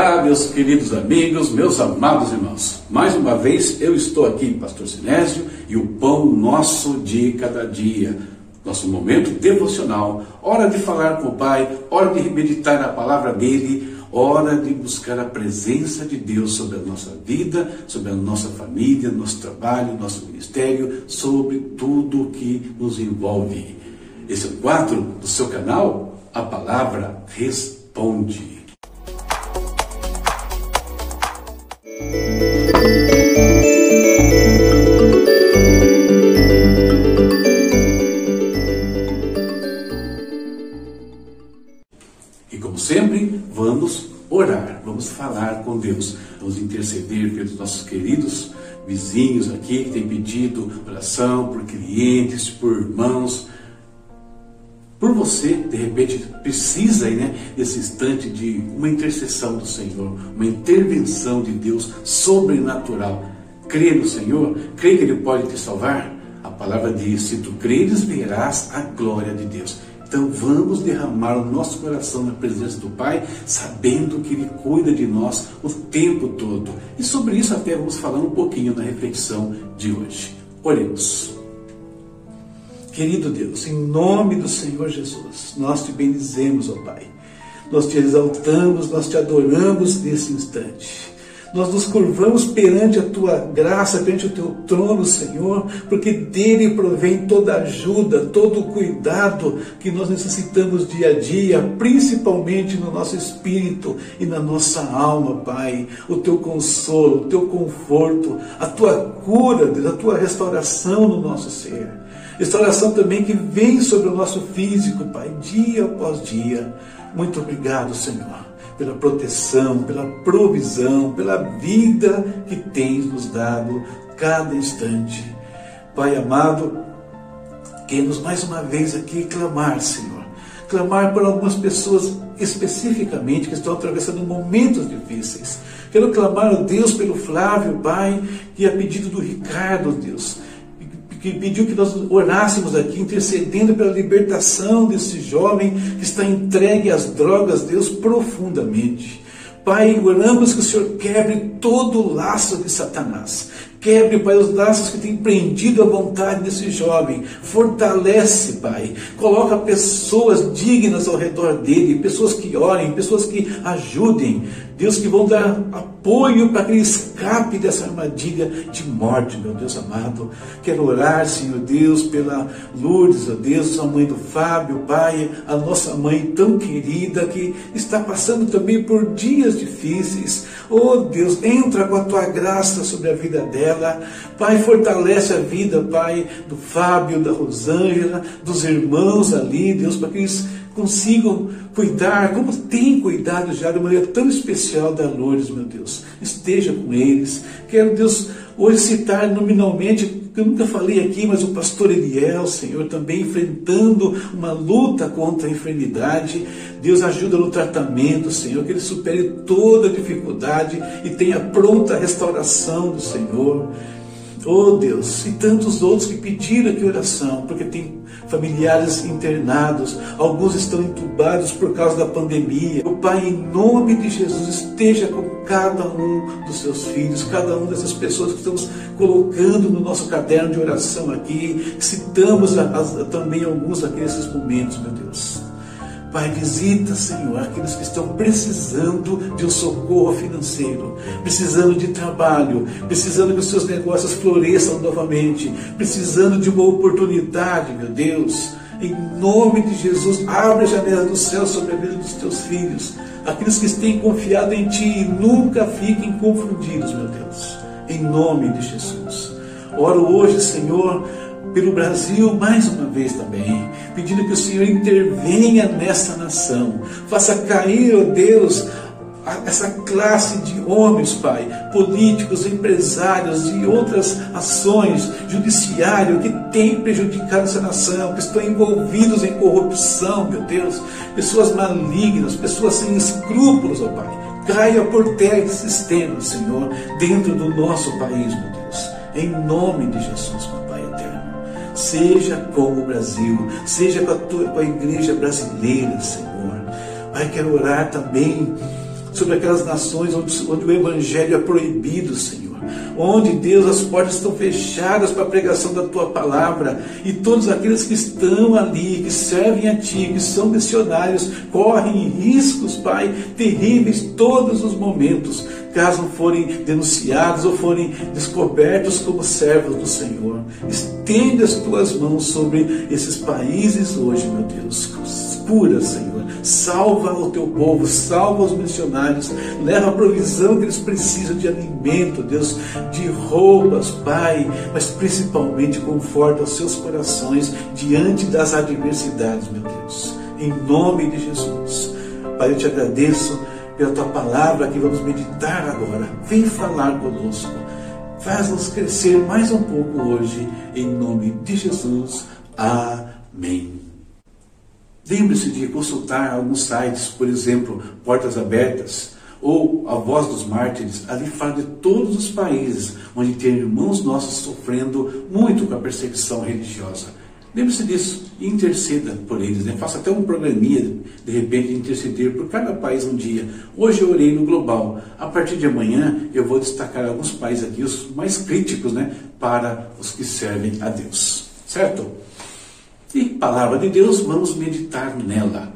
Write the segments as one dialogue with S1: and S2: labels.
S1: Olá, meus queridos amigos, meus amados irmãos. Mais uma vez eu estou aqui, Pastor Sinésio, e o pão nosso de cada dia. Nosso momento devocional, hora de falar com o Pai, hora de meditar a palavra dele, hora de buscar a presença de Deus sobre a nossa vida, sobre a nossa família, nosso trabalho, nosso ministério, sobre tudo o que nos envolve. Esse é o quadro do seu canal, a palavra responde. E como sempre, vamos orar, vamos falar com Deus, vamos interceder pelos nossos queridos vizinhos aqui que têm pedido oração por clientes, por irmãos, por você, de repente, precisa aí, né, nesse instante de uma intercessão do Senhor, uma intervenção de Deus sobrenatural. Crê no Senhor, crê que Ele pode te salvar. A palavra diz: se tu creres, verás a glória de Deus. Então vamos derramar o nosso coração na presença do Pai, sabendo que Ele cuida de nós o tempo todo. E sobre isso até vamos falar um pouquinho na reflexão de hoje. Oremos. Querido Deus, em nome do Senhor Jesus, nós te bendizemos, ó Pai. Nós te exaltamos, nós te adoramos nesse instante. Nós nos curvamos perante a tua graça, perante o teu trono, Senhor, porque dele provém toda ajuda, todo o cuidado que nós necessitamos dia a dia, principalmente no nosso espírito e na nossa alma, Pai. O teu consolo, o teu conforto, a tua cura, a tua restauração no nosso ser. Restauração também que vem sobre o nosso físico, Pai, dia após dia. Muito obrigado, Senhor, pela proteção, pela provisão, pela vida que tens nos dado cada instante. Pai amado, queremos mais uma vez aqui clamar, Senhor. Clamar por algumas pessoas especificamente que estão atravessando momentos difíceis. Quero clamar Deus pelo Flávio, Pai, que a pedido do Ricardo, Deus que pediu que nós orássemos aqui, intercedendo pela libertação desse jovem que está entregue às drogas, Deus, profundamente. Pai, oramos que o Senhor quebre todo o laço de Satanás. Quebre, Pai, os laços que tem prendido a vontade desse jovem. Fortalece, Pai. Coloca pessoas dignas ao redor dele, pessoas que orem, pessoas que ajudem. Deus, que vão dar apoio para que ele escape dessa armadilha de morte, meu Deus amado. Quero orar, Senhor Deus, pela Lourdes, ó Deus, a mãe do Fábio, Pai, a nossa mãe tão querida que está passando também por dias difíceis. Oh Deus, entra com a tua graça sobre a vida dela. Pai, fortalece a vida, Pai, do Fábio, da Rosângela, dos irmãos ali, Deus, para que eles consigam cuidar, como tem cuidado já de maneira tão especial da Lourdes, meu Deus. Esteja com eles. Quero, Deus, hoje citar nominalmente, eu nunca falei aqui, mas o pastor Eliel, Senhor, também enfrentando uma luta contra a enfermidade. Deus ajuda no tratamento, Senhor, que ele supere toda dificuldade e tenha pronta restauração do Senhor. Oh Deus, e tantos outros que pediram aqui oração, porque tem familiares internados, alguns estão entubados por causa da pandemia. O Pai, em nome de Jesus, esteja com cada um dos seus filhos, cada uma dessas pessoas que estamos colocando no nosso caderno de oração aqui. Citamos a, a, também alguns daqueles momentos, meu Deus. Pai, visita, Senhor, aqueles que estão precisando de um socorro financeiro, precisando de trabalho, precisando que os seus negócios floresçam novamente, precisando de uma oportunidade, meu Deus. Em nome de Jesus, abre a janela do céu sobre a vida dos teus filhos, aqueles que têm confiado em Ti e nunca fiquem confundidos, meu Deus. Em nome de Jesus. Oro hoje, Senhor, pelo Brasil mais uma vez também, pedindo que o Senhor intervenha nessa nação, faça cair, ó Deus, essa classe de homens, Pai, políticos, empresários e outras ações, judiciário, que tem prejudicado essa nação, que estão envolvidos em corrupção, meu Deus, pessoas malignas, pessoas sem escrúpulos, ó Pai. Caia por terra esse sistema, Senhor, dentro do nosso país, meu Deus. Em nome de Jesus, meu Pai. Seja com o Brasil, seja com a, tua, com a igreja brasileira, Senhor. Pai, quero orar também
S2: sobre aquelas nações onde, onde o evangelho é proibido, Senhor. Onde, Deus, as portas estão fechadas para a pregação da tua palavra. E todos aqueles que estão ali, que servem a ti, que são missionários, correm riscos, Pai, terríveis todos os momentos caso forem denunciados ou forem descobertos como servos do Senhor. Estende as tuas mãos sobre esses países hoje, meu Deus. Cura, Senhor. Salva o teu povo, salva os missionários, leva a provisão que eles precisam de alimento, Deus, de roupas, Pai, mas principalmente conforta os seus corações diante das adversidades, meu Deus. Em nome de Jesus. Pai, eu te agradeço pela tua palavra que vamos meditar agora. Vem falar conosco. Faz-nos crescer mais um pouco hoje, em nome de Jesus. Amém. Lembre-se de consultar alguns sites, por exemplo, Portas Abertas ou A Voz dos Mártires. Ali fala de todos os países onde tem irmãos nossos sofrendo muito com a perseguição religiosa. Lembre-se disso e interceda por eles. Né? Faça até um programinha, de repente, de interceder por cada país um dia. Hoje eu orei no global. A partir de amanhã eu vou destacar alguns países aqui, os mais críticos, né? para os que servem a Deus. Certo? E palavra de Deus, vamos meditar nela.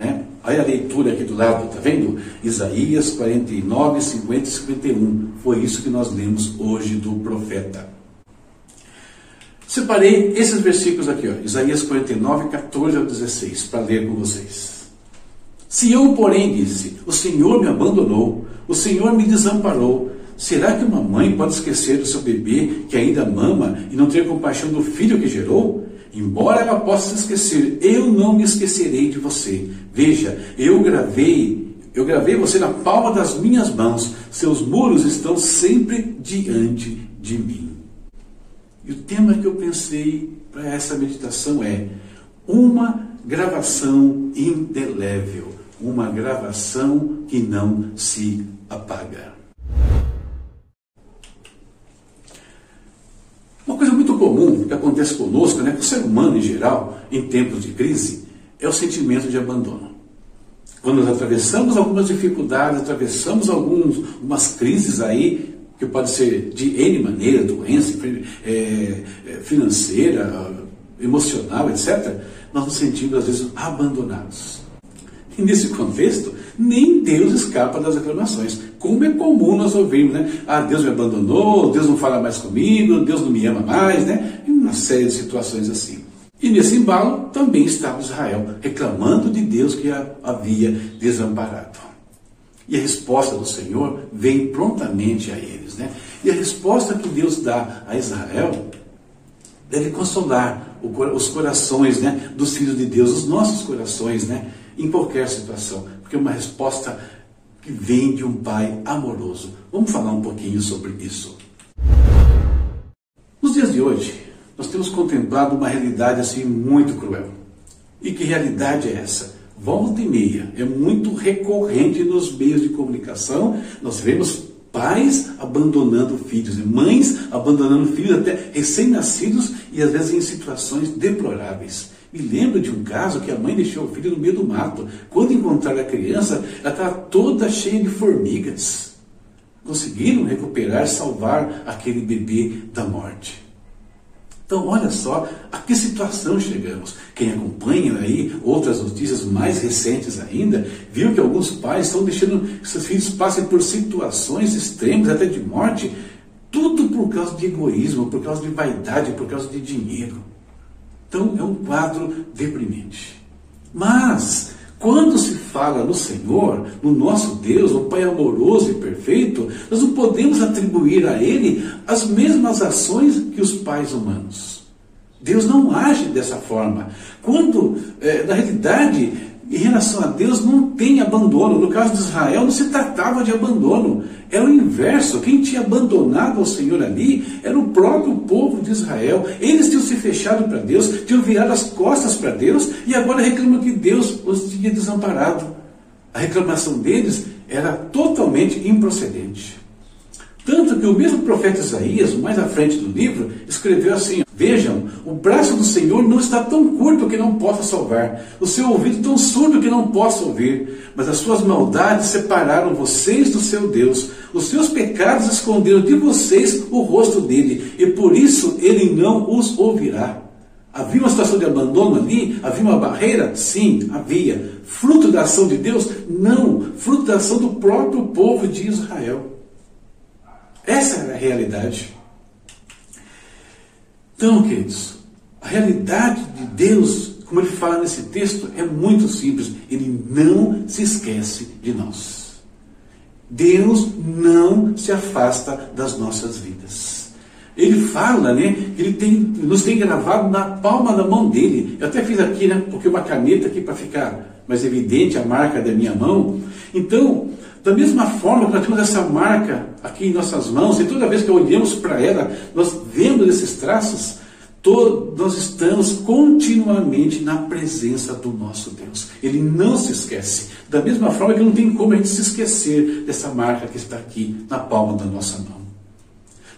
S2: Né? Olha a leitura aqui do lado, tá vendo? Isaías 49, 50 e 51. Foi isso que nós lemos hoje do profeta. Separei esses versículos aqui, ó, Isaías 49, 14 ao 16, para ler com vocês. Se eu, porém, disse: O Senhor me abandonou, o Senhor me desamparou, será que uma mãe pode esquecer do seu bebê que ainda mama e não ter compaixão do filho que gerou? Embora ela possa se esquecer, eu não me esquecerei de você. Veja, eu gravei, eu gravei você na palma das minhas mãos. Seus muros estão sempre diante de mim. E o tema que eu pensei para essa meditação é uma gravação indelével, uma gravação que não se apaga. Uma coisa muito comum que acontece conosco, né, com o ser humano em geral, em tempos de crise, é o sentimento de abandono. Quando nós atravessamos algumas dificuldades, atravessamos algumas crises aí, que pode ser de N maneira, doença, é, financeira, emocional, etc., nós nos sentimos às vezes abandonados. E nesse contexto, nem Deus escapa das reclamações. Como é comum nós ouvirmos, né? Ah, Deus me abandonou, Deus não fala mais comigo, Deus não me ama mais, né? E uma série de situações assim. E nesse embalo também estava Israel, reclamando de Deus que a havia desamparado. E a resposta do Senhor vem prontamente a eles. Né? E a resposta que Deus dá a Israel deve consolar os corações né, dos filhos de Deus, os nossos corações, né, em qualquer situação. Porque é uma resposta que vem de um Pai amoroso. Vamos falar um pouquinho sobre isso. Nos dias de hoje, nós temos contemplado uma realidade assim muito cruel. E que realidade é essa? volta e meia, é muito recorrente nos meios de comunicação. Nós vemos pais abandonando filhos, mães abandonando filhos até recém-nascidos e às vezes em situações deploráveis. Me lembro de um caso que a mãe deixou o filho no meio do mato. Quando encontraram a criança, ela estava toda cheia de formigas. Conseguiram recuperar, salvar aquele bebê da morte. Então, olha só a que situação chegamos. Quem acompanha aí outras notícias mais recentes ainda, viu que alguns pais estão deixando que seus filhos passem por situações extremas, até de morte, tudo por causa de egoísmo, por causa de vaidade, por causa de dinheiro. Então, é um quadro deprimente. Mas, quando se fala no Senhor, no nosso Deus, o Pai amoroso e perfeito, nós não podemos atribuir a Ele as mesmas ações que os pais humanos. Deus não age dessa forma. Quando, é, na realidade, em relação a Deus, não tem abandono. No caso de Israel, não se tratava de abandono. Era o inverso. Quem tinha abandonado ao Senhor ali era o próprio povo de Israel. Eles tinham se fechado para Deus, tinham virado as costas para Deus e agora reclamam que Deus os tinha desamparado. A reclamação deles era totalmente improcedente. Tanto que o mesmo profeta Isaías, mais à frente do livro, escreveu assim:
S1: Vejam, o braço do Senhor não está tão curto que não possa salvar, o seu ouvido tão surdo que não possa ouvir, mas as suas maldades separaram vocês do seu Deus, os seus pecados esconderam de vocês o rosto dele, e por isso ele não os ouvirá. Havia uma situação de abandono ali? Havia uma barreira? Sim, havia. Fruto da ação de Deus? Não. Fruto da ação do próprio povo de Israel. Essa é a realidade. Então, queridos, a realidade de Deus, como ele fala nesse texto, é muito simples. Ele não se esquece de nós. Deus não se afasta das nossas vidas. Ele fala, né, ele tem, nos tem gravado na palma da mão dele. Eu até fiz aqui, né, porque uma caneta aqui para ficar mais evidente a marca da minha mão. Então, da mesma forma que nós temos essa marca aqui em nossas mãos, e toda vez que olhamos para ela, nós vemos esses traços, todo, nós estamos continuamente na presença do nosso Deus. Ele não se esquece. Da mesma forma que não tem como a gente se esquecer dessa marca que está aqui na palma da nossa mão.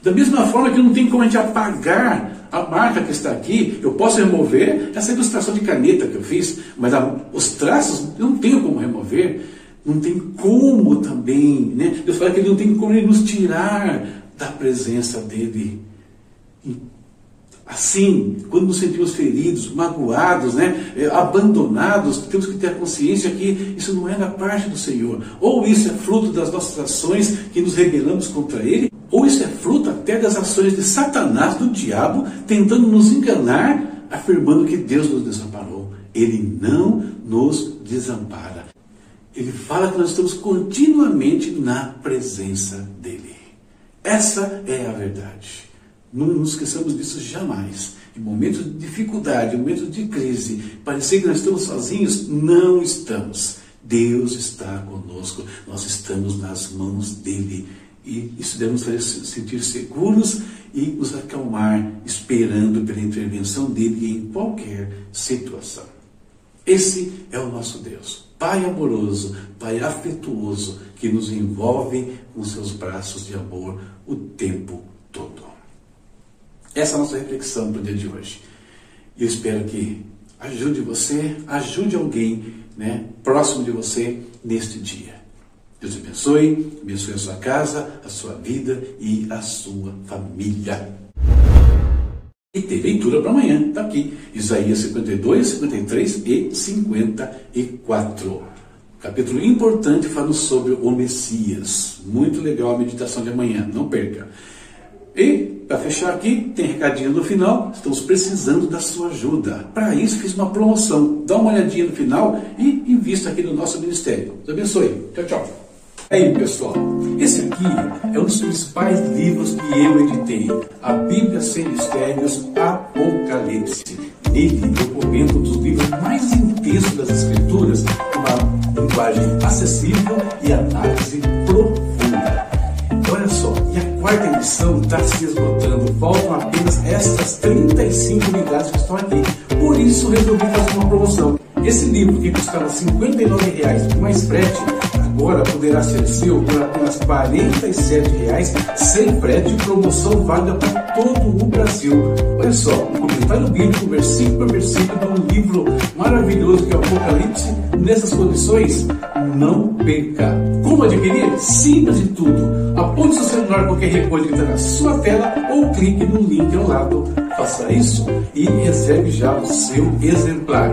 S1: Da mesma forma que não tem como a gente apagar a marca que está aqui, eu posso remover essa ilustração de caneta que eu fiz, mas a, os traços eu não tenho como remover não tem como também, né? Deus fala que ele não tem como ele nos tirar da presença dele. Assim, quando nos sentimos feridos, magoados, né, é, abandonados, temos que ter consciência que isso não é da parte do Senhor. Ou isso é fruto das nossas ações que nos rebelamos contra Ele, ou isso é fruto até das ações de Satanás, do diabo, tentando nos enganar, afirmando que Deus nos desamparou. Ele não nos desampara. Ele fala que nós estamos continuamente na presença dele. Essa é a verdade. Não nos esqueçamos disso jamais. Em momentos de dificuldade, em momentos de crise, parecer que nós estamos sozinhos, não estamos. Deus está conosco, nós estamos nas mãos dele. E isso deve nos fazer sentir seguros e nos acalmar, esperando pela intervenção dele em qualquer situação. Esse é o nosso Deus. Pai amoroso, Pai afetuoso, que nos envolve com seus braços de amor o tempo todo. Essa é a nossa reflexão para o dia de hoje. Eu espero que ajude você, ajude alguém né, próximo de você neste dia. Deus abençoe, abençoe a sua casa, a sua vida e a sua família. E tem leitura para amanhã, está aqui. Isaías 52, 53 e 54. Capítulo importante falando sobre o Messias. Muito legal a meditação de amanhã, não perca. E, para fechar aqui, tem recadinho no final. Estamos precisando da sua ajuda. Para isso, fiz uma promoção. Dá uma olhadinha no final e invista aqui no nosso ministério. Deus abençoe. Tchau, tchau. Aí, pessoal, esse aqui é um dos principais livros que eu editei, a Bíblia Sem Mistérios, Apocalipse. Nele eu comento um dos livros mais intensos das Escrituras, uma linguagem acessível e análise a edição está se esgotando, faltam apenas estas 35 unidades que estão aqui. Por isso resolvi fazer uma promoção. Esse livro que custava R$ 59,00 mais frete, agora poderá ser seu por apenas R$ 47,00 sem frete promoção válida para todo o Brasil. Olha só, comentário bíblico, versículo por versículo, de um livro maravilhoso que é o Apocalipse, nessas condições, não perca. Como adquirir? Simples de tudo. Aponte seu celular qualquer coisa que está na sua tela ou clique no link ao lado. Faça isso e reserve já o seu exemplar.